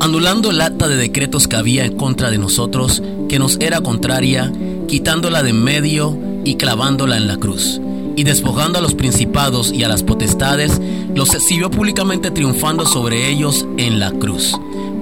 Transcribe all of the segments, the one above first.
Anulando el acta de decretos que había en contra de nosotros, que nos era contraria, quitándola de medio y clavándola en la cruz. Y despojando a los principados y a las potestades, los exhibió públicamente triunfando sobre ellos en la cruz.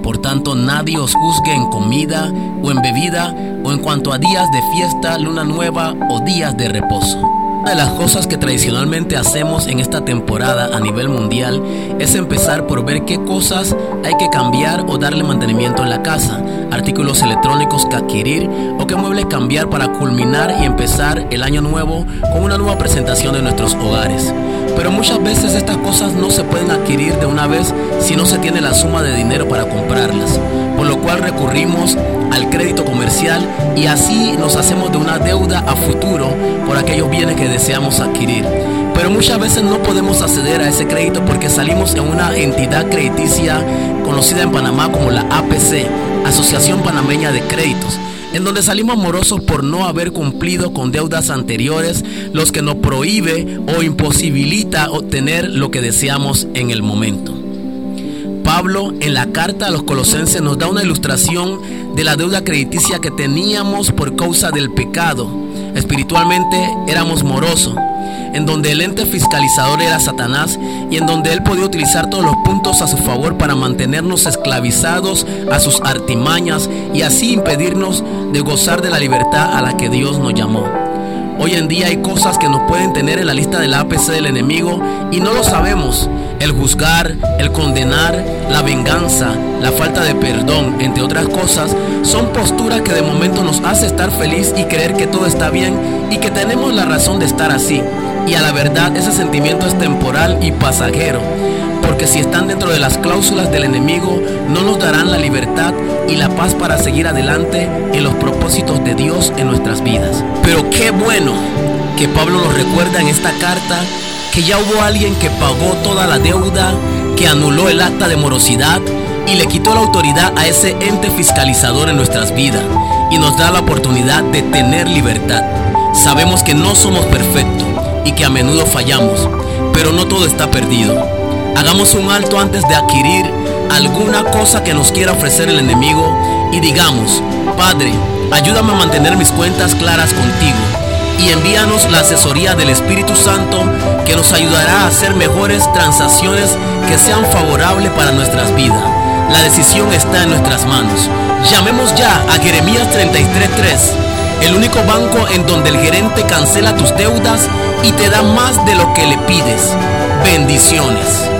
Por tanto, nadie os juzgue en comida o en bebida o en cuanto a días de fiesta, luna nueva o días de reposo. Una de las cosas que tradicionalmente hacemos en esta temporada a nivel mundial es empezar por ver qué cosas hay que cambiar o darle mantenimiento en la casa, artículos electrónicos que adquirir o qué muebles cambiar para culminar y empezar el año nuevo con una nueva presentación de nuestros hogares. Pero muchas veces estas cosas no se pueden adquirir de una vez si no se tiene la suma de dinero para comprarlas, por lo cual recurrimos al crédito y así nos hacemos de una deuda a futuro por aquellos bienes que deseamos adquirir. Pero muchas veces no podemos acceder a ese crédito porque salimos en una entidad crediticia conocida en Panamá como la APC, Asociación Panameña de Créditos en donde salimos morosos por no haber cumplido con deudas anteriores, los que nos prohíbe o imposibilita obtener lo que deseamos en el momento. Pablo en la carta a los colosenses nos da una ilustración de la deuda crediticia que teníamos por causa del pecado. Espiritualmente éramos morosos, en donde el ente fiscalizador era Satanás y en donde él podía utilizar todos los puntos a su favor para mantenernos esclavizados a sus artimañas y así impedirnos de gozar de la libertad a la que Dios nos llamó. Hoy en día hay cosas que nos pueden tener en la lista del APC del enemigo y no lo sabemos. El juzgar, el condenar, la venganza, la falta de perdón, entre otras cosas, son posturas que de momento nos hace estar feliz y creer que todo está bien y que tenemos la razón de estar así. Y a la verdad ese sentimiento es temporal y pasajero porque si están dentro de las cláusulas del enemigo, no nos darán la libertad y la paz para seguir adelante en los propósitos de Dios en nuestras vidas. Pero qué bueno que Pablo nos recuerda en esta carta que ya hubo alguien que pagó toda la deuda, que anuló el acta de morosidad y le quitó la autoridad a ese ente fiscalizador en nuestras vidas y nos da la oportunidad de tener libertad. Sabemos que no somos perfectos y que a menudo fallamos, pero no todo está perdido. Hagamos un alto antes de adquirir alguna cosa que nos quiera ofrecer el enemigo y digamos, Padre, ayúdame a mantener mis cuentas claras contigo y envíanos la asesoría del Espíritu Santo que nos ayudará a hacer mejores transacciones que sean favorables para nuestras vidas. La decisión está en nuestras manos. Llamemos ya a Jeremías 33:3, el único banco en donde el gerente cancela tus deudas y te da más de lo que le pides. Bendiciones.